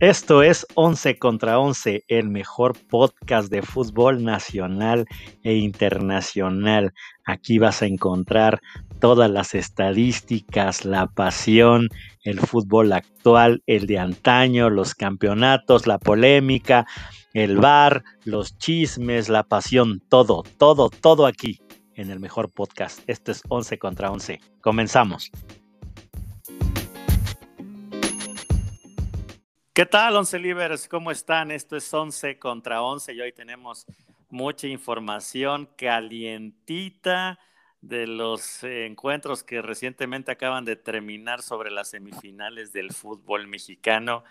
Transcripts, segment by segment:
Esto es 11 contra 11, el mejor podcast de fútbol nacional e internacional. Aquí vas a encontrar todas las estadísticas, la pasión, el fútbol actual, el de antaño, los campeonatos, la polémica, el bar, los chismes, la pasión, todo, todo, todo aquí en el mejor podcast. Esto es 11 contra 11. Comenzamos. ¿Qué tal, Once Libres? ¿Cómo están? Esto es 11 contra 11 y hoy tenemos mucha información calientita de los encuentros que recientemente acaban de terminar sobre las semifinales del fútbol mexicano.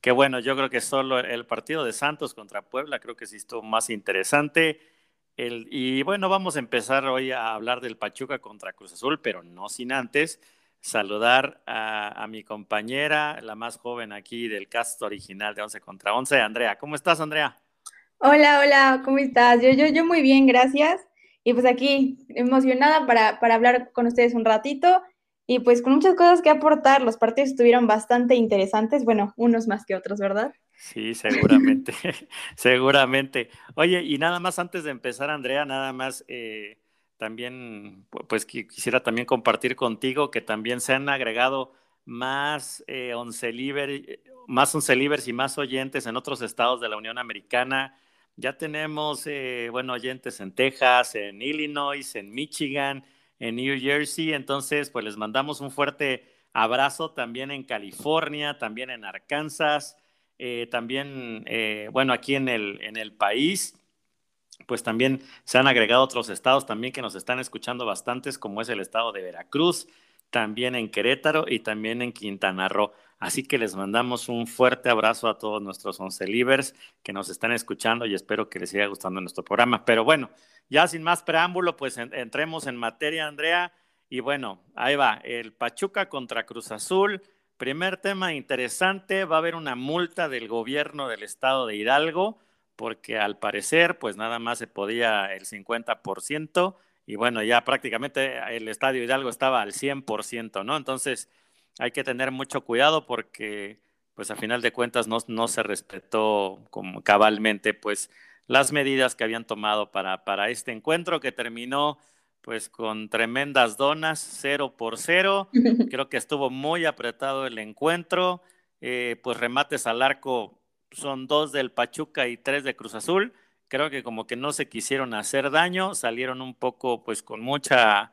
Que bueno, yo creo que solo el partido de Santos contra Puebla creo que sí estuvo más interesante. El, y bueno, vamos a empezar hoy a hablar del Pachuca contra Cruz Azul, pero no sin antes saludar a, mi compañera, la más joven aquí del cast original de 11 contra 11, Andrea. ¿Cómo estás, Andrea? Hola, hola, ¿cómo estás? Yo, yo, yo muy bien, gracias. Y pues aquí, emocionada para, para hablar con ustedes un ratito y pues con muchas cosas que aportar. Los partidos estuvieron bastante interesantes, bueno, unos más que otros, ¿verdad? Sí, seguramente, seguramente. Oye, y nada más antes de empezar, Andrea, nada más... Eh, también, pues quisiera también compartir contigo que también se han agregado más eh, once más once y más oyentes en otros estados de la Unión Americana. Ya tenemos, eh, bueno, oyentes en Texas, en Illinois, en Michigan, en New Jersey. Entonces, pues les mandamos un fuerte abrazo también en California, también en Arkansas, eh, también, eh, bueno, aquí en el, en el país pues también se han agregado otros estados también que nos están escuchando bastantes, como es el estado de Veracruz, también en Querétaro y también en Quintana Roo. Así que les mandamos un fuerte abrazo a todos nuestros once libres que nos están escuchando y espero que les siga gustando nuestro programa. Pero bueno, ya sin más preámbulo, pues entremos en materia, Andrea. Y bueno, ahí va, el Pachuca contra Cruz Azul. Primer tema interesante, va a haber una multa del gobierno del estado de Hidalgo porque al parecer pues nada más se podía el 50% y bueno, ya prácticamente el Estadio Hidalgo estaba al 100%, ¿no? Entonces hay que tener mucho cuidado porque pues a final de cuentas no, no se respetó como cabalmente pues las medidas que habían tomado para, para este encuentro que terminó pues con tremendas donas, cero por cero. Creo que estuvo muy apretado el encuentro, eh, pues remates al arco son dos del Pachuca y tres de Cruz Azul. Creo que como que no se quisieron hacer daño, salieron un poco pues con mucha,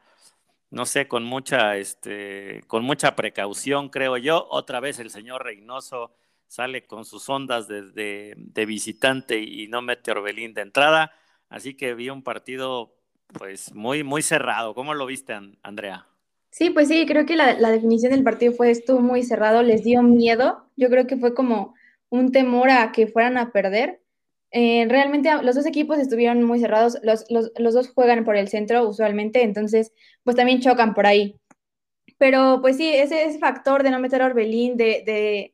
no sé, con mucha, este, con mucha precaución, creo yo. Otra vez el señor Reynoso sale con sus ondas de, de, visitante y no mete Orbelín de entrada. Así que vi un partido pues muy, muy cerrado. ¿Cómo lo viste, Andrea? Sí, pues sí, creo que la, la definición del partido fue estuvo muy cerrado, les dio miedo. Yo creo que fue como un temor a que fueran a perder. Eh, realmente los dos equipos estuvieron muy cerrados, los, dos juegan por el centro usualmente, entonces pues también chocan por ahí. Pero pues sí, ese, ese factor de no meter a Orbelín, de,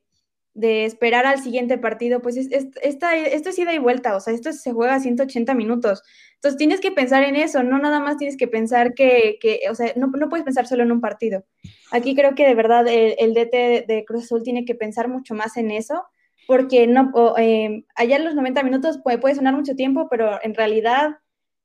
esperar al siguiente partido, pues es, esto es ida y vuelta, o sea, esto se juega a 180 minutos. Entonces tienes que pensar en eso, no nada más tienes que pensar que, o sea, no, puedes pensar solo en un partido. Aquí creo que de verdad el, el DT de Cruz Azul tiene que pensar mucho más en eso porque no, eh, allá en los 90 minutos puede, sonar mucho tiempo, pero en realidad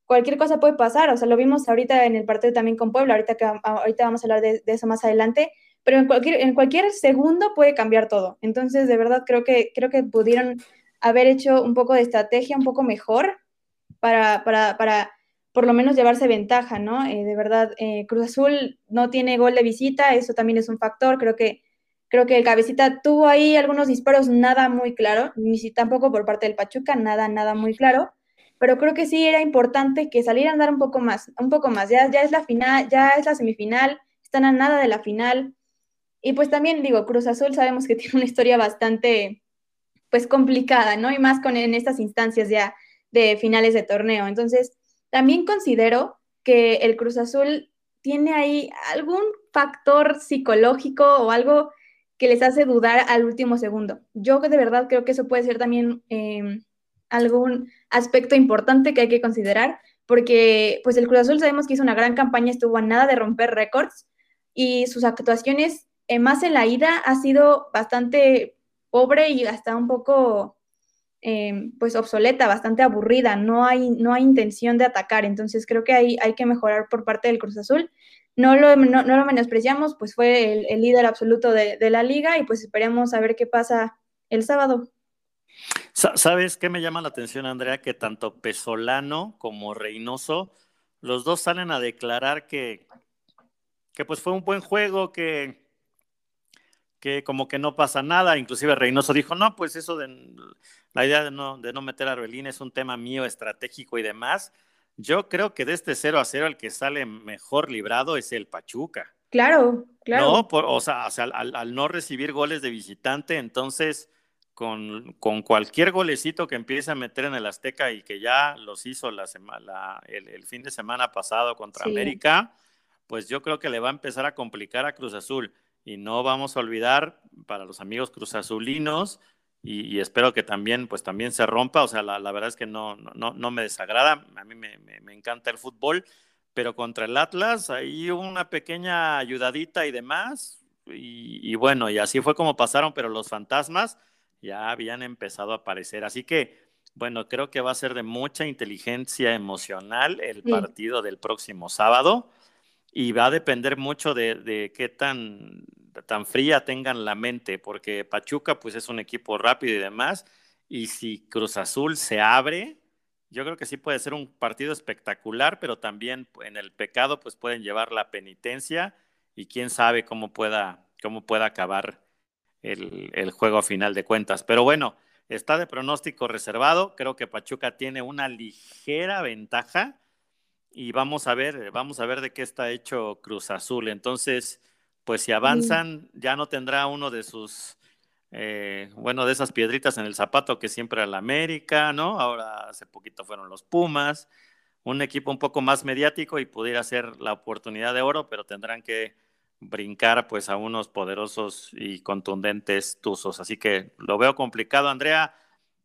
cualquier cosa puede pasar, o sea, lo vimos ahorita en el partido también con Puebla, ahorita, que, ahorita vamos a hablar de, eso más adelante, pero en cualquier, en cualquier segundo puede cambiar todo. Entonces, de verdad, creo que, creo que pudieron haber hecho un poco de estrategia, un poco mejor para, para, para por lo menos llevarse ventaja, ¿no? Eh, de verdad, eh, Cruz Azul no tiene gol de visita, eso también es un factor, creo que Creo que el cabecita tuvo ahí algunos disparos, nada muy claro, ni si tampoco por parte del Pachuca, nada, nada muy claro. Pero creo que sí era importante que salieran a dar un poco más, un poco más. Ya, ya es la final, ya es la semifinal, están a nada de la final. Y pues también digo, Cruz Azul sabemos que tiene una historia bastante, pues complicada, ¿no? Y más con en estas instancias ya de finales de torneo. Entonces, también considero que el Cruz Azul tiene ahí algún factor psicológico o algo que les hace dudar al último segundo. Yo de verdad creo que eso puede ser también em, algún aspecto importante que hay que considerar, porque pues el Cruz Azul sabemos que hizo una gran campaña, estuvo a nada de romper récords y sus actuaciones eh, más en la ida ha sido bastante pobre y hasta un poco Em, pues obsoleta, bastante aburrida, no hay, no hay intención de atacar, entonces creo que hay, hay que mejorar por parte del Cruz Azul. No lo, no, lo menospreciamos, pues fue el, líder absoluto de, la liga y pues esperemos a ver qué pasa el sábado. ¿Sabes qué me llama la atención, Andrea? Que tanto Pesolano como Reynoso, los dos salen a declarar que, que pues fue un buen juego, que, que como que no pasa nada. Inclusive Reynoso dijo, no, pues eso de la idea de no, de no meter a Arbelín es un tema mío estratégico y demás. Yo creo que de este 0 a 0 el que sale mejor librado es el Pachuca. Claro, claro. No, o sea, al, no recibir goles de visitante, entonces con, con, cualquier golecito que empiece a meter en el Azteca y que ya los hizo la semana, el, fin de semana pasado contra América, pues yo creo que le va a empezar a complicar a Cruz Azul. Y no vamos a olvidar, para los amigos cruzazulinos, y, y espero que también, pues también se rompa, o sea, la, la verdad es que no, no, no, me desagrada, a mí me, me, encanta el fútbol, pero contra el Atlas hay una pequeña ayudadita y demás, y, y, bueno, y así fue como pasaron, pero los fantasmas ya habían empezado a aparecer, así que, bueno, creo que va a ser de mucha inteligencia emocional el partido del próximo sábado y va a depender mucho de, qué tan, tan fría tengan la mente, porque Pachuca pues es un equipo rápido y demás, y si Cruz Azul se abre, yo creo que sí puede ser un partido espectacular, pero también en el pecado pues pueden llevar la penitencia y quién sabe cómo pueda, cómo pueda acabar el, el juego a final de cuentas. Pero bueno, está de pronóstico reservado, creo que Pachuca tiene una ligera ventaja y vamos a ver, vamos a ver de qué está hecho Cruz Azul. Entonces, pues si avanzan, ya no tendrá uno de sus, eh, bueno, de esas piedritas en el zapato que siempre la América, ¿no? Ahora hace poquito fueron los Pumas, un equipo un poco más mediático y pudiera ser la oportunidad de oro, pero tendrán que brincar pues a unos poderosos y contundentes tuzos. Así que lo veo complicado, Andrea.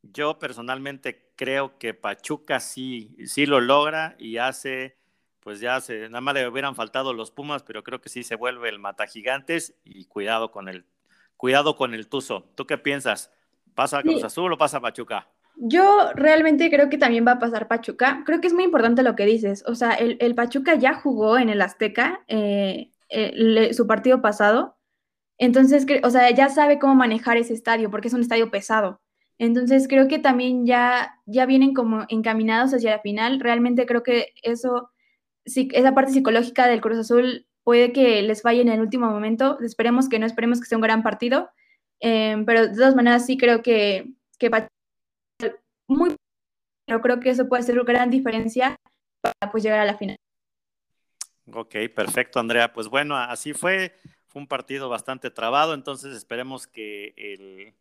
Yo personalmente creo que Pachuca sí, sí lo logra y hace, pues ya se, nada más le hubieran faltado los Pumas, pero creo que sí se vuelve el mata gigantes y cuidado con el, cuidado con el Tuzo. ¿Tú qué piensas? ¿Pasa Cruz Azul o pasa Pachuca? Yo realmente creo que también va a pasar Pachuca. Creo que es muy importante lo que dices. O sea, el, Pachuca ya jugó en el Azteca eh, eh, su partido pasado. Entonces, o sea, ya sabe cómo manejar ese estadio porque es un estadio pesado. Entonces creo que también ya, ya vienen como encaminados hacia la final. Realmente creo que eso, esa parte psicológica del Cruz Azul puede que les falle en el último momento. Esperemos que no, esperemos que sea un gran partido. Em, pero de todas maneras sí creo que, que muy pero creo que eso puede ser una gran diferencia para pues llegar a la final. Ok, perfecto, Andrea. Pues bueno, así fue. Fue un partido bastante trabado, entonces esperemos que el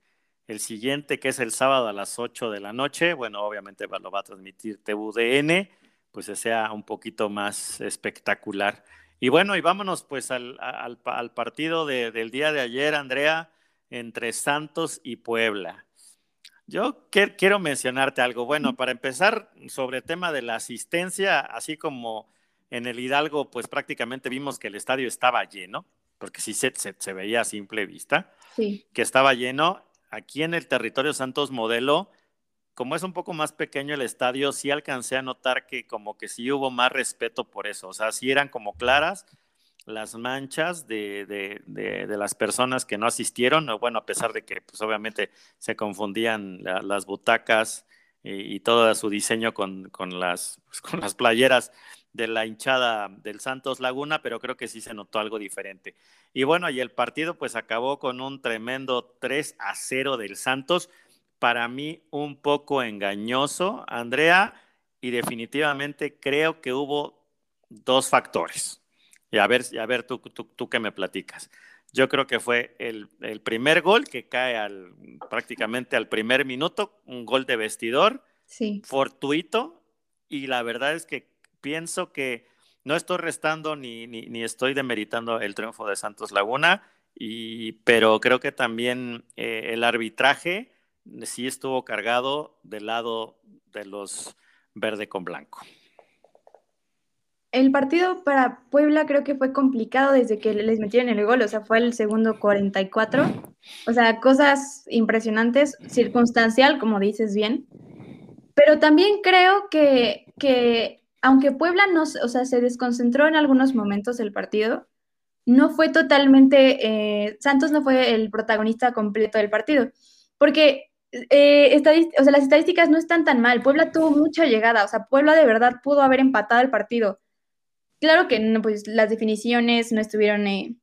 el siguiente, que es el sábado a las 8 de la noche, bueno, obviamente lo va a transmitir TVDN, pues sea un poquito más espectacular. Y bueno, y vámonos pues al, partido del día de ayer, Andrea, entre Santos y Puebla. Yo quiero mencionarte algo. Bueno, para empezar, sobre el tema de la asistencia, así como en el Hidalgo, pues prácticamente vimos que el estadio estaba lleno, porque sí se, se veía a simple vista, sí. que estaba lleno aquí en el territorio Santos Modelo, como es un poco más pequeño el estadio, sí alcancé a notar que como que sí hubo más respeto por eso, o sea, sí eran como claras las manchas de, de, las personas que no asistieron, bueno, a pesar de que pues obviamente se confundían las butacas y, todo su diseño con, con, las, pues, con las playeras de la hinchada del Santos Laguna, pero creo que sí se notó algo diferente. Y bueno, y el partido pues acabó con un tremendo 3 a 0 del Santos. Para mí un poco engañoso, Andrea, y definitivamente creo que hubo dos factores. Y a ver, a ver tú, tú, tú qué me platicas. Yo creo que fue el, el, primer gol que cae al, prácticamente al primer minuto, un gol de vestidor, sí. fortuito, y la verdad es que pienso que no estoy restando ni, ni, estoy demeritando el triunfo de Santos Laguna, y, pero creo que también eh, el arbitraje sí estuvo cargado del lado de los verde con blanco. el partido para Puebla creo que fue complicado desde que les metieron el gol, o sea, fue el segundo 44. O sea, cosas impresionantes, circunstancial, como dices bien. Pero también creo que, que aunque Puebla no, o sea, se desconcentró en algunos momentos del partido, no fue totalmente, eh, Santos no fue el protagonista completo del partido, porque eh, o sea, las estadísticas no están tan mal. Puebla tuvo mucha llegada, o sea, Puebla de verdad pudo haber empatado el partido. Claro que no, pues, las definiciones no estuvieron eh,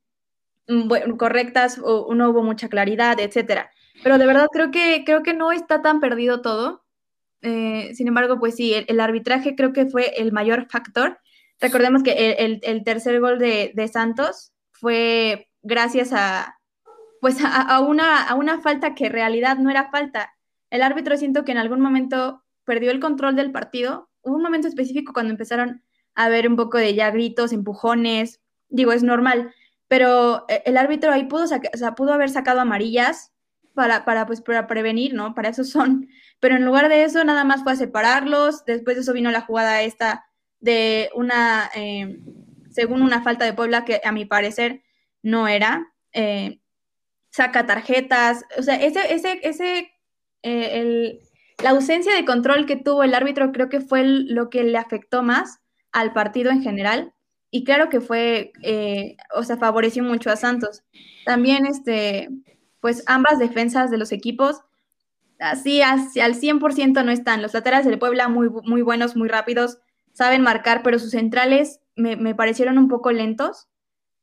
correctas o no hubo mucha claridad, etcétera. Pero de verdad creo que, creo que no está tan perdido todo. Eh, sin embargo, pues sí, el, arbitraje creo que fue el mayor factor. Recordemos que el, tercer gol de, Santos fue gracias a, pues a, una, a una falta que en realidad no era falta. El árbitro siento que en algún momento perdió el control del partido. Hubo un momento específico cuando empezaron a ver un poco de ya gritos, empujones, digo, es normal, pero eh, el árbitro ahí pudo, pudo haber sacado amarillas para, para, pues, para prevenir, ¿no? Para eso son. Pero en lugar de eso, nada más fue a separarlos. Después de eso vino la jugada esta de una, eh, según una falta de Puebla, que a mi parecer no era. Eh, saca tarjetas. O sea, ese, ese, ese, el, la ausencia de control que tuvo el árbitro creo que fue lo que le afectó más al partido en general. Y claro que fue, eh, o sea, favoreció mucho a Santos. También, este, pues ambas defensas de los equipos, así hacia al 100% no están. Los laterales del Puebla muy, muy buenos, muy rápidos, saben marcar, pero sus centrales me, parecieron un poco lentos.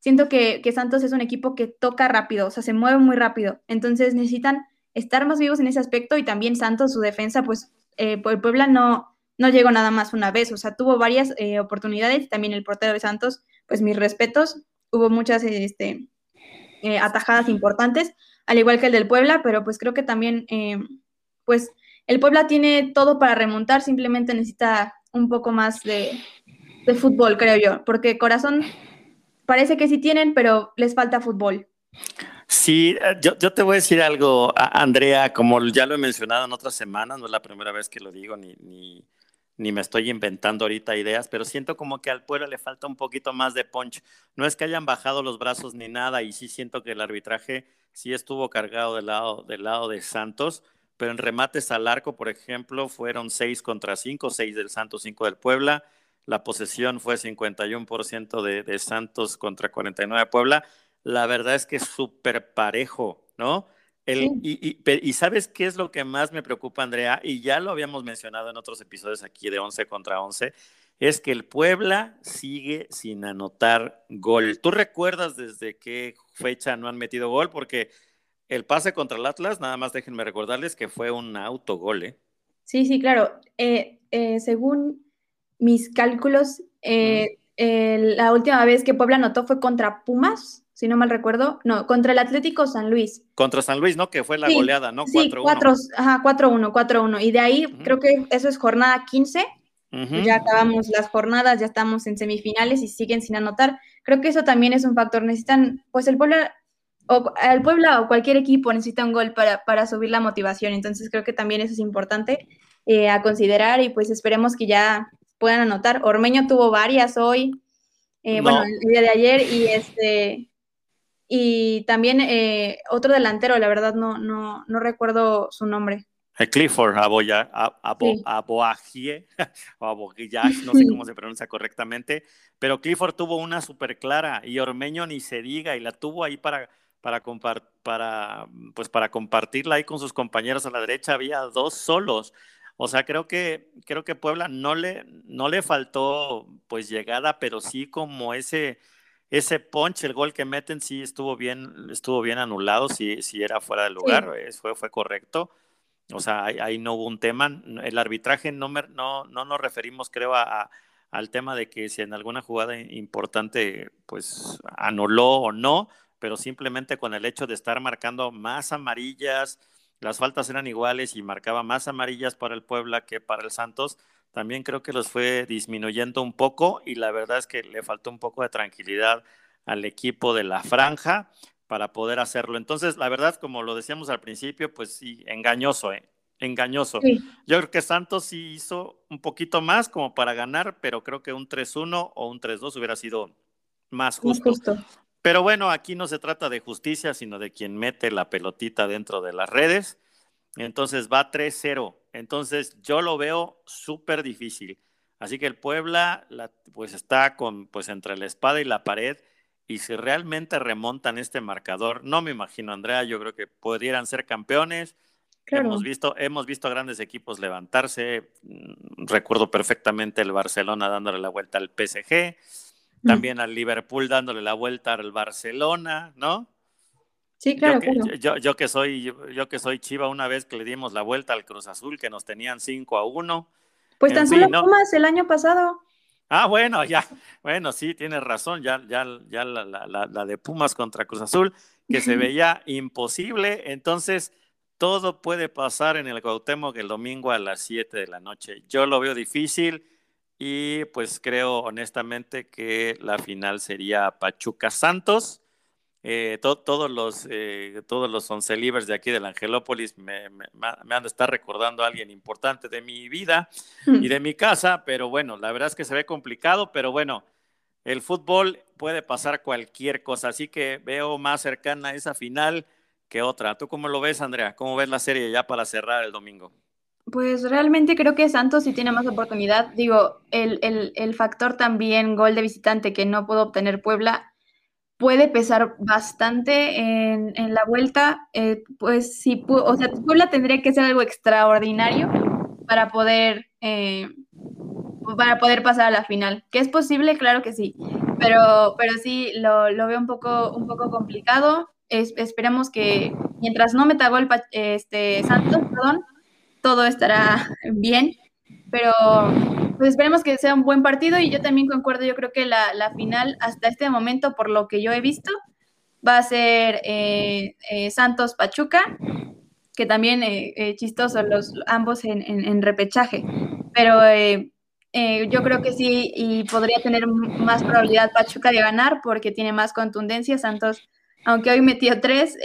Siento que, que, Santos es un equipo que toca rápido, o sea, se mueve muy rápido. Entonces necesitan estar más vivos en ese aspecto y también Santos, su defensa, pues eh, el Puebla no, no llegó nada más una vez, o sea, tuvo varias eh, oportunidades, también el portero de Santos, pues mis respetos, hubo muchas este, eh, atajadas importantes, al igual que el del Puebla, pero pues creo que también, eh, pues el Puebla tiene todo para remontar, simplemente necesita un poco más de, de fútbol, creo yo, porque corazón parece que sí tienen, pero les falta fútbol. Sí, yo, yo, te voy a decir algo, Andrea, como ya lo he mencionado en otras semanas, no es la primera vez que lo digo, ni, ni, ni me estoy inventando ahorita ideas, pero siento como que al pueblo le falta un poquito más de punch. No es que hayan bajado los brazos ni nada, y sí siento que el arbitraje sí estuvo cargado del lado, del lado de Santos, pero en remates al arco, por ejemplo, fueron 6 contra 5, 6 del Santos, 5 del Puebla. La posesión fue 51% de, de Santos contra 49 de Puebla. La verdad es que es súper parejo, ¿no? y, sabes qué es lo que más me preocupa, Andrea, y ya lo habíamos mencionado en otros episodios aquí de 11 contra 11, es que el Puebla sigue sin anotar gol. ¿Tú recuerdas desde qué fecha no han metido gol? Porque el pase contra el Atlas, nada más déjenme recordarles que fue un autogol, ¿eh? Sí, sí, claro. Eh, eh, según mis cálculos, eh, la última vez que Puebla anotó fue contra Pumas si no mal recuerdo, no, contra el Atlético San Luis. Contra San Luis, ¿no? Que fue la goleada, ¿no? 4-1. Sí, 4, ajá, 4-1, 4-1. Y de ahí creo que eso es jornada 15. Ya acabamos las jornadas, ya estamos en semifinales y siguen sin anotar. Creo que eso también es un factor. Necesitan, pues el Puebla, o el Puebla o cualquier equipo necesita un gol para, para subir la motivación. Entonces creo que también eso es importante eh, a considerar y pues esperemos que ya puedan anotar. Ormeño tuvo varias hoy, eh, bueno, el día de ayer y este y también eh, otro delantero, la verdad no, no, no recuerdo su nombre. Eh, Clifford Aboya, Abo, Aboagie, o Abogillash, no sé cómo se pronuncia correctamente, pero Clifford tuvo una súper clara y Ormeño ni se diga y la tuvo ahí para, para, para, pues para compartirla ahí con sus compañeros a la derecha, había dos solos. O sea, creo que, creo que Puebla no le, no le faltó pues llegada, pero sí como ese, ese punch, el gol que meten, sí estuvo bien, estuvo bien anulado, si sí, era fuera de lugar, fue, fue correcto. O sea, ahí, no hubo un tema. El arbitraje no, no, no nos referimos, creo, a, al tema de que si en alguna jugada importante, pues anuló o no, pero simplemente con el hecho de estar marcando más amarillas, las faltas eran iguales y marcaba más amarillas para el Puebla que para el Santos, también creo que los fue disminuyendo un poco y la verdad es que le faltó un poco de tranquilidad al equipo de la franja para poder hacerlo. Entonces, la verdad, como lo decíamos al principio, pues sí, engañoso, ¿eh? engañoso. Yo creo que Santos sí hizo un poquito más como para ganar, pero creo que un 3-1 o un 3-2 hubiera sido más justo. Pero bueno, aquí no se trata de justicia, sino de quien mete la pelotita dentro de las redes. Entonces va 3-0. Entonces yo lo veo súper difícil. Así que el Puebla pues está con pues entre la espada y la pared y si realmente remontan este marcador, no me imagino Andrea, yo creo que podrían ser campeones. Hemos visto hemos visto grandes equipos levantarse. Mm, recuerdo perfectamente el Barcelona dándole la vuelta al PSG, también al Liverpool dándole la vuelta al Barcelona, ¿no? Sí, claro. Yo que, soy yo, que soy Chiva una vez que le dimos la vuelta al Cruz Azul que nos tenían 5 a 1 pues tan solo Pumas el año pasado. Ah, bueno, ya, bueno, sí, tienes razón, ya, ya, ya la, la, de Pumas contra Cruz Azul, que se veía imposible, entonces todo puede pasar en el Cuauhtémoc el domingo a las 7 de la noche. Yo lo veo difícil y pues creo honestamente que la final sería Pachuca Santos eh, todos los eh, todos los once libres de aquí del Angelópolis me, han de estar recordando a alguien importante de mi vida y de mi casa, pero bueno, la verdad es que se ve complicado, pero bueno, el fútbol puede pasar cualquier cosa, así que veo más cercana esa final que otra. ¿Tú cómo lo ves, Andrea? ¿Cómo ves la serie ya para cerrar el domingo? Pues realmente creo que Santos sí tiene más oportunidad. Digo, el, el, el factor también gol de visitante que no pudo obtener Puebla puede pesar bastante en, la vuelta, eh, pues sí, o sea, Puebla tendría que ser algo extraordinario para poder, eh, para poder pasar a la final. ¿Que es posible? Claro que sí, pero, pero sí, lo, veo un poco, un poco complicado. esperemos que mientras no meta gol este, Santos, perdón, todo estará bien, pero pues esperemos que sea un buen partido y yo también concuerdo, yo creo que la, final hasta este momento, por lo que yo he visto, va a ser eh, eh, Santos Pachuca, que también eh, chistoso los ambos en, repechaje, pero yo creo que sí y podría tener más probabilidad Pachuca de ganar porque tiene más contundencia, Santos, aunque hoy metió tres,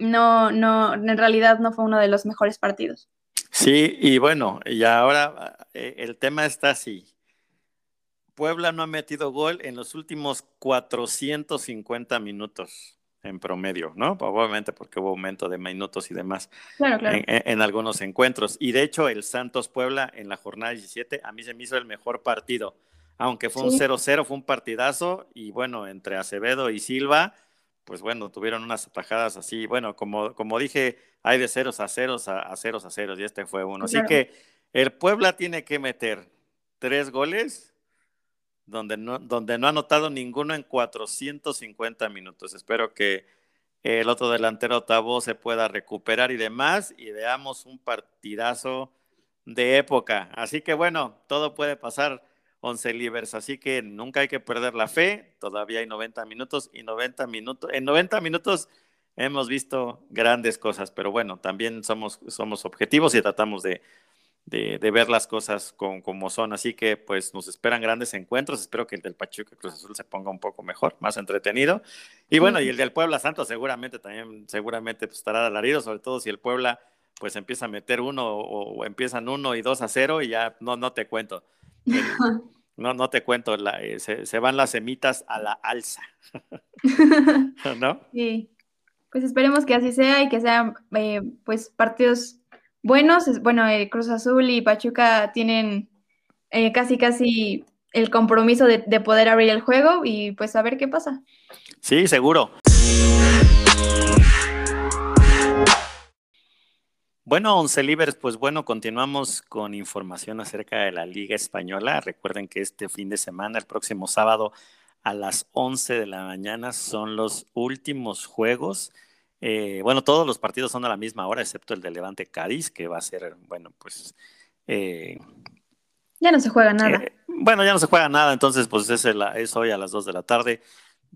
no, no, en realidad no fue uno de los mejores partidos. Sí, y bueno, y ahora eh, el tema está así. Puebla no ha metido gol en los últimos 450 minutos en promedio, ¿no? Obviamente porque hubo aumento de minutos y demás En, algunos encuentros. Y de hecho, el Santos Puebla en la jornada 17 a mí se me hizo el mejor partido. Aunque fue un 0-0, fue un partidazo. Y bueno, entre Acevedo y Silva, pues bueno, tuvieron unas atajadas así. Bueno, como, como dije, hay de ceros a ceros a, ceros a ceros y este fue uno. Así que el Puebla tiene que meter tres goles donde no, donde no ha anotado ninguno en 450 minutos. Espero que el otro delantero Tabo se pueda recuperar y demás y veamos un partidazo de época. Así que bueno, todo puede pasar 11 libres, así que nunca hay que perder la fe. Todavía hay 90 minutos y 90 minutos en 90 minutos hemos visto grandes cosas, pero bueno, también somos, somos objetivos y tratamos de, de, ver las cosas con, como son. Así que pues nos esperan grandes encuentros. Espero que el del Pachuca Cruz Azul se ponga un poco mejor, más entretenido. Y bueno, y el del Puebla Santos seguramente también, seguramente pues, estará alarido, sobre todo si el Puebla pues empieza a meter uno o, empiezan uno y dos a cero y ya no, no te cuento. No, no te cuento, eh, se, se, van las semitas a la alza. ¿No? Sí. Pues esperemos que así sea y que sean eh, pues partidos buenos. Bueno, eh, Cruz Azul y Pachuca tienen casi casi el compromiso de, poder abrir el juego y pues a ver qué pasa. Sí, seguro. Bueno, Once Libres, pues bueno, continuamos con información acerca de la Liga Española. Recuerden que este fin de semana, el próximo sábado, a las 11 de la mañana son los últimos juegos. Eh, bueno, todos los partidos son a la misma hora, excepto el de Levante Cádiz, que va a ser, bueno, pues... Eh, ya no se juega nada. Eh, bueno, ya no se juega nada, entonces pues es, es, hoy a las 2 de la tarde.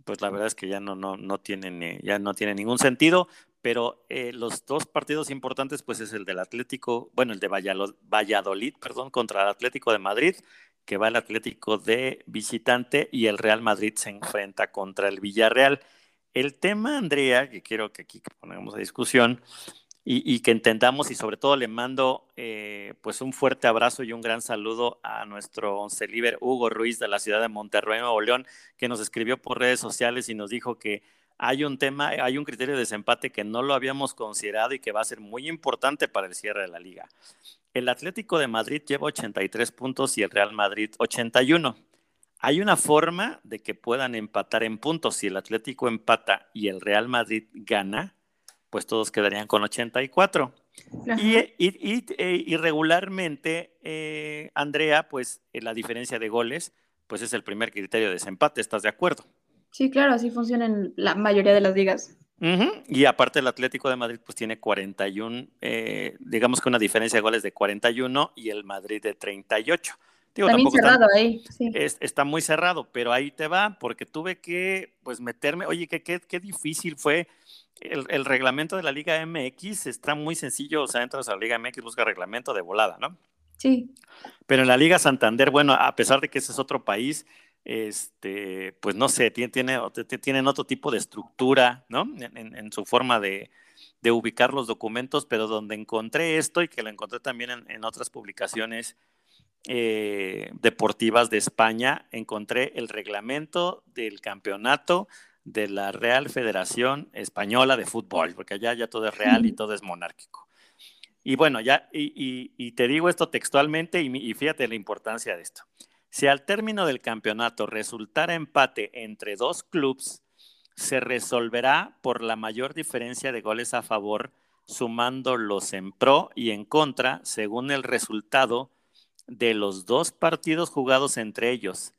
Pues la verdad es que ya no, no, no tienen, ya no tiene ningún sentido, pero los dos partidos importantes pues es el del Atlético, bueno, el de Valladolid, perdón, contra el Atlético de Madrid que va el Atlético de visitante y el Real Madrid se enfrenta contra el Villarreal. El tema, Andrea, que quiero que aquí pongamos a discusión, y, que entendamos y sobre todo le mando eh, pues un fuerte abrazo y un gran saludo a nuestro once líder Hugo Ruiz de la ciudad de Monterrey, Nuevo León, que nos escribió por redes sociales y nos dijo que hay un tema, hay un criterio de desempate que no lo habíamos considerado y que va a ser muy importante para el cierre de la liga. El Atlético de Madrid lleva 83 puntos y el Real Madrid 81. Hay una forma de que puedan empatar en puntos. Si el Atlético empata y el Real Madrid gana, pues todos quedarían con 84. Y, y, eh, y, regularmente, eh, Andrea, pues eh, la diferencia de goles, pues es el primer criterio de desempate, ¿estás de acuerdo? Sí, claro, así funciona en la mayoría de las ligas. Y aparte el Atlético de Madrid pues tiene 41, digamos que una diferencia de goles de 41 y el Madrid de 38. Digo, También cerrado ahí. Sí. está muy cerrado, pero ahí te va, porque tuve que pues meterme, oye, qué, qué, qué difícil fue el, reglamento de la Liga MX está muy sencillo, o sea, entras a la Liga MX, busca reglamento de volada, ¿no? Sí. Pero en la Liga Santander, bueno, a pesar de que ese es otro país, este, pues no sé, tiene, tienen otro tipo de estructura, ¿no? En, su forma de, ubicar los documentos, pero donde encontré esto y que lo encontré también en, otras publicaciones eh, deportivas de España, encontré el reglamento del campeonato de la Real Federación Española de Fútbol, porque allá ya todo es real y todo es monárquico. Y bueno, ya, y, te digo esto textualmente y, fíjate la importancia de esto. Si al término del campeonato resultara empate entre dos clubes, se resolverá por la mayor diferencia de goles a favor, sumándolos en pro y en contra según el resultado de los dos partidos jugados entre ellos.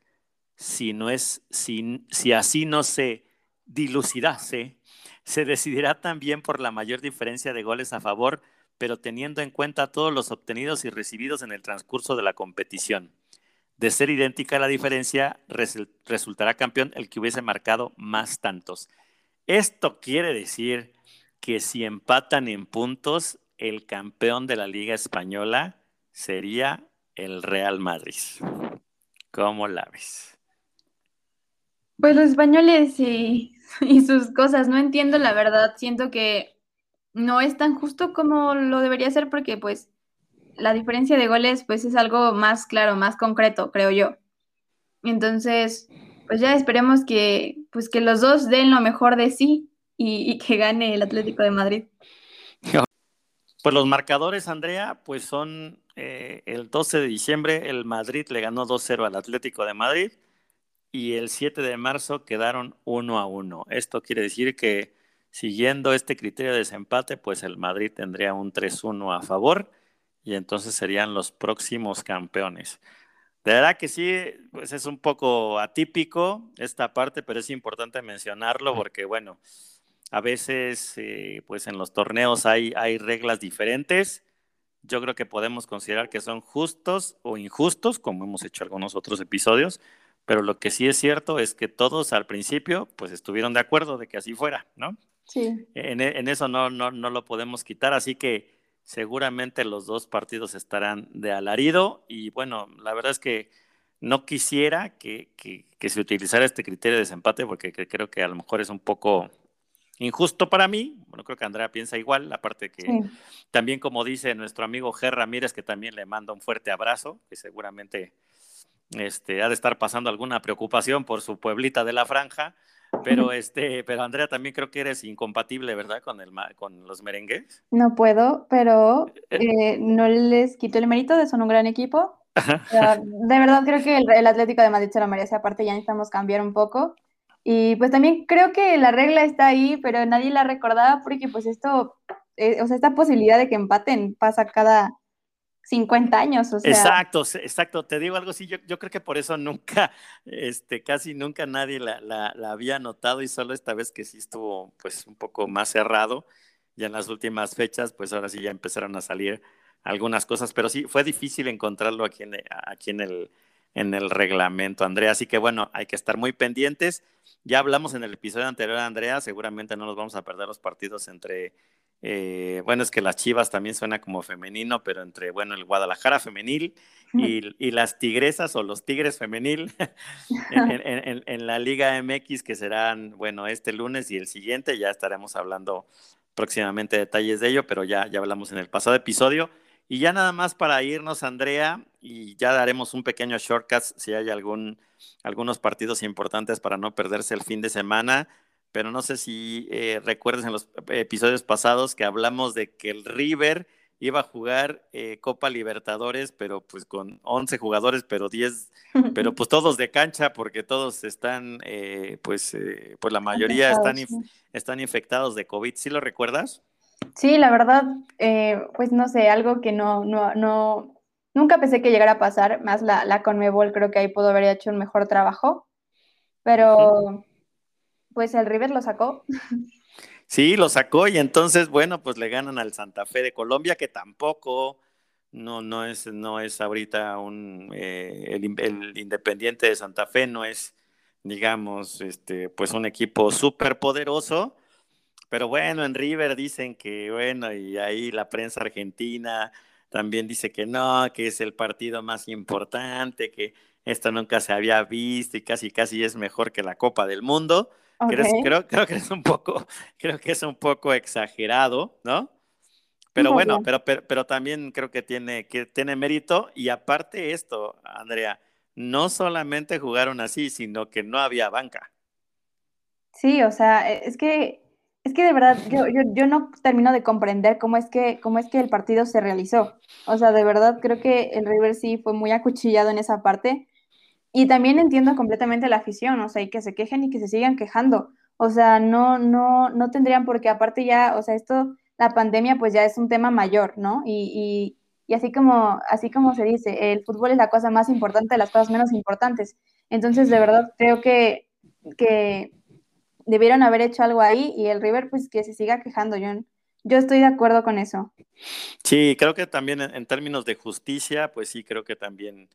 Si, no es, si, si así no se dilucidase, se decidirá también por la mayor diferencia de goles a favor, pero teniendo en cuenta todos los obtenidos y recibidos en el transcurso de la competición. De ser idéntica la diferencia, resultará campeón el que hubiese marcado más tantos. Esto quiere decir que si empatan en puntos, el campeón de la Liga Española sería el Real Madrid. ¿Cómo la ves? Pues los españoles y y sus cosas. No entiendo la verdad. Siento que no es tan justo como lo debería ser porque pues la diferencia de goles pues es algo más claro, más concreto, creo yo. Entonces, pues ya esperemos que pues que los dos den lo mejor de sí y, que gane el Atlético de Madrid. Pues los marcadores, Andrea, pues son eh, el 12 de diciembre, el Madrid le ganó 2-0 al Atlético de Madrid y el 7 de marzo quedaron 1 a 1. Esto quiere decir que siguiendo este criterio de desempate, pues el Madrid tendría un 3-1 a favor y entonces serían los próximos campeones. De verdad que sí, pues es un poco atípico esta parte, pero es importante mencionarlo porque, bueno, a veces, eh, pues en los torneos hay, hay reglas diferentes. Yo creo que podemos considerar que son justos o injustos, como hemos hecho algunos otros episodios, pero lo que sí es cierto es que todos al principio pues estuvieron de acuerdo de que así fuera, ¿no? Sí. En, e, eso no, no, no lo podemos quitar, así que seguramente los dos partidos estarán de alarido y bueno, la verdad es que no quisiera que, que, se utilizara este criterio de desempate porque creo que a lo mejor es un poco injusto para mí. Bueno, creo que Andrea piensa igual, aparte que también como dice nuestro amigo Ger Ramírez, que también le manda un fuerte abrazo, que seguramente este, ha de estar pasando alguna preocupación por su pueblita de la franja, pero este, pero Andrea también creo que eres incompatible, ¿verdad? Con el con los merengues. No puedo, pero eh, eh, no les quito el mérito de son un gran equipo. de verdad creo que el, Atlético de Madrid se lo merece, aparte ya necesitamos cambiar un poco. Y pues también creo que la regla está ahí, pero nadie la recordaba porque pues esto, eh, o sea, esta posibilidad de que empaten pasa cada 50 años, o sea. Exacto, exacto. Te digo algo así, yo, yo creo que por eso nunca, este, casi nunca nadie la, la, había notado y solo esta vez que sí estuvo pues un poco más cerrado, ya en las últimas fechas, pues ahora sí ya empezaron a salir algunas cosas, pero sí, fue difícil encontrarlo aquí en, aquí en el, en el reglamento, Andrea. Así que bueno, hay que estar muy pendientes. Ya hablamos en el episodio anterior, Andrea, seguramente no nos vamos a perder los partidos entre eh, bueno, es que las Chivas también suena como femenino, pero entre, bueno, el Guadalajara femenil y, las Tigresas o los Tigres femenil en, la Liga MX, que serán, bueno, este lunes y el siguiente, ya estaremos hablando próximamente detalles de ello, pero ya, ya hablamos en el pasado episodio. Y ya nada más para irnos, Andrea, y ya daremos un pequeño shortcut si hay algún, algunos partidos importantes para no perderse el fin de semana. Pero no sé si eh, recuerdas en los episodios pasados que hablamos de que el River iba a jugar eh, Copa Libertadores, pero pues con 11 jugadores, pero 10, pero pues todos de cancha, porque todos están, eh, pues, eh, pues la mayoría están, están infectados de COVID. ¿Sí lo recuerdas? Sí, la verdad, pues no sé, algo que no, no, no, nunca pensé que llegara a pasar, más la, la Conmebol creo que ahí pudo haber hecho un mejor trabajo, pero pues el River lo sacó. Sí, lo sacó y entonces, bueno, pues le ganan al Santa Fe de Colombia, que tampoco no, no, es, no es ahorita un, eh, el, Independiente de Santa Fe, no es, digamos, este, pues un equipo súper poderoso, pero bueno, en River dicen que, bueno, y ahí la prensa argentina también dice que no, que es el partido más importante, que esto nunca se había visto y casi, casi es mejor que la Copa del Mundo. Creo, creo, que es un poco, creo que es un poco exagerado, ¿no? Pero bueno, pero, pero, también creo que tiene, que tiene mérito. Y aparte esto, Andrea, no solamente jugaron así, sino que no había banca. Sí, o sea, e, es que, es que de verdad yo, yo, yo, no termino de comprender cómo es, que, cómo es que el partido se realizó. O sea, de verdad creo que el River sí fue muy acuchillado en esa parte. Y también entiendo completamente la afición, o sea, y que se quejen y que se sigan quejando. O sea, no, no, no tendrían porque aparte ya, o sea, esto, la pandemia pues ya es un tema mayor, ¿no? Y, y, así, como, así como se dice, el fútbol es la cosa más importante de las cosas menos importantes. Entonces, de verdad, creo que, que debieron haber hecho algo ahí y el River pues que se siga quejando. Yo, yo estoy de acuerdo con eso. Sí, creo que también en términos de justicia, pues sí, creo que también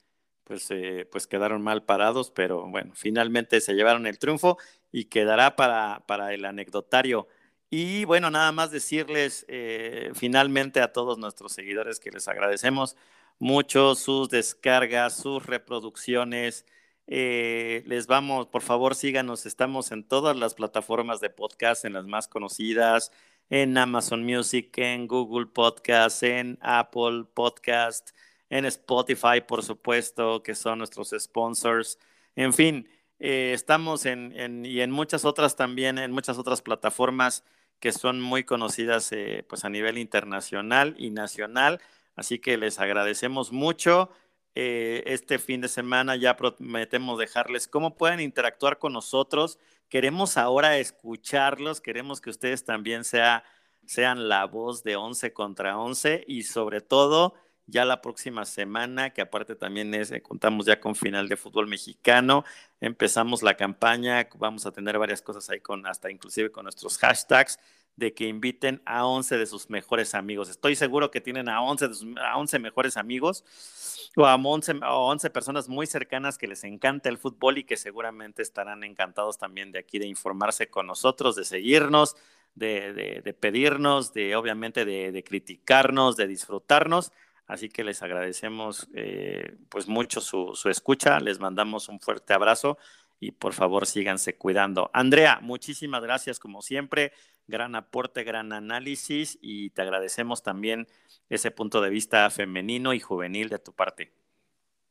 pues, eh, pues quedaron mal parados, pero bueno, finalmente se llevaron el triunfo y quedará para, para el anecdotario. Y bueno, nada más decirles eh, finalmente a todos nuestros seguidores que les agradecemos mucho sus descargas, sus reproducciones. Eh, les vamos, por favor, síganos. Estamos en todas las plataformas de podcast, en las más conocidas, en Amazon Music, en Google Podcast, en Apple Podcast en Spotify, por supuesto, que son nuestros sponsors. En fin, eh, estamos en, y en muchas otras también, en muchas otras plataformas que son muy conocidas eh, pues a nivel internacional y nacional. Así que les agradecemos mucho. Eh, este fin de semana ya prometemos dejarles cómo pueden interactuar con nosotros. Queremos ahora escucharlos, queremos que ustedes también sea, sean la voz de 11 contra 11 y sobre todo ya la próxima semana, que aparte también es, eh, contamos ya con final de fútbol mexicano, empezamos la campaña, vamos a tener varias cosas ahí con, hasta inclusive con nuestros hashtags, de que inviten a 11 de sus mejores amigos. Estoy seguro que tienen a 11, a 11 mejores amigos o a 11, 11 personas muy cercanas que les encanta el fútbol y que seguramente estarán encantados también de aquí de informarse con nosotros, de seguirnos, de, de, pedirnos, de obviamente de, de criticarnos, de disfrutarnos Así que les agradecemos eh, pues mucho su, escucha, les mandamos un fuerte abrazo y por favor síganse cuidando. Andrea, muchísimas gracias como siempre, gran aporte, gran análisis y te agradecemos también ese punto de vista femenino y juvenil de tu parte.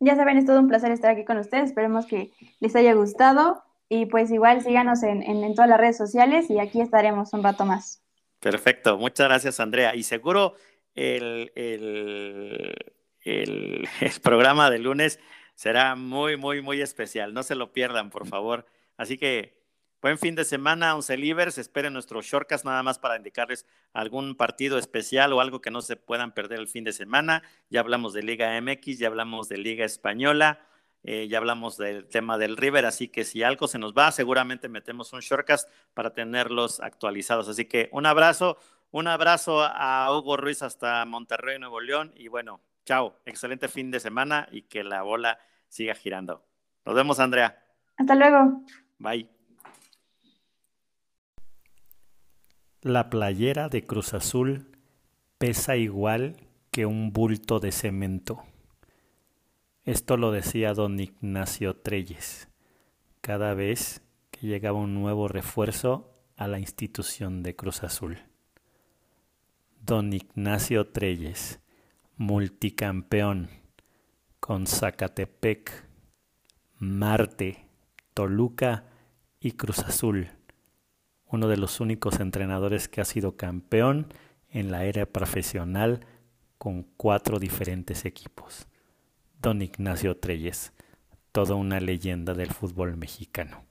Ya saben, es todo un placer estar aquí con ustedes, esperemos que les haya gustado y pues igual síganos en, en todas las redes sociales y aquí estaremos un rato más. Perfecto, muchas gracias Andrea y seguro el, programa de lunes será muy, muy, muy especial. No se lo pierdan, por favor. Así que buen fin de semana, Once Libres. Esperen nuestros shortcuts nada más para indicarles algún partido especial o algo que no se puedan perder el fin de semana. Ya hablamos de Liga MX, ya hablamos de Liga Española. Eh, ya hablamos del tema del River, así que si algo se nos va, seguramente metemos un shortcast para tenerlos actualizados. Así que un abrazo, un abrazo a Hugo Ruiz hasta Monterrey, Nuevo León. Y bueno, chao. Excelente fin de semana y que la bola siga girando. Nos vemos, Andrea. Hasta luego. Bye. La playera de Cruz Azul pesa igual que un bulto de cemento. Esto lo decía don Ignacio Treyes cada vez que llegaba un nuevo refuerzo a la institución de Cruz Azul. Don Ignacio Treyes, multicampeón con Zacatepec, Marte, Toluca y Cruz Azul, uno de los únicos entrenadores que ha sido campeón en la era profesional con cuatro diferentes equipos. Don Ignacio Treyes, toda una leyenda del fútbol mexicano.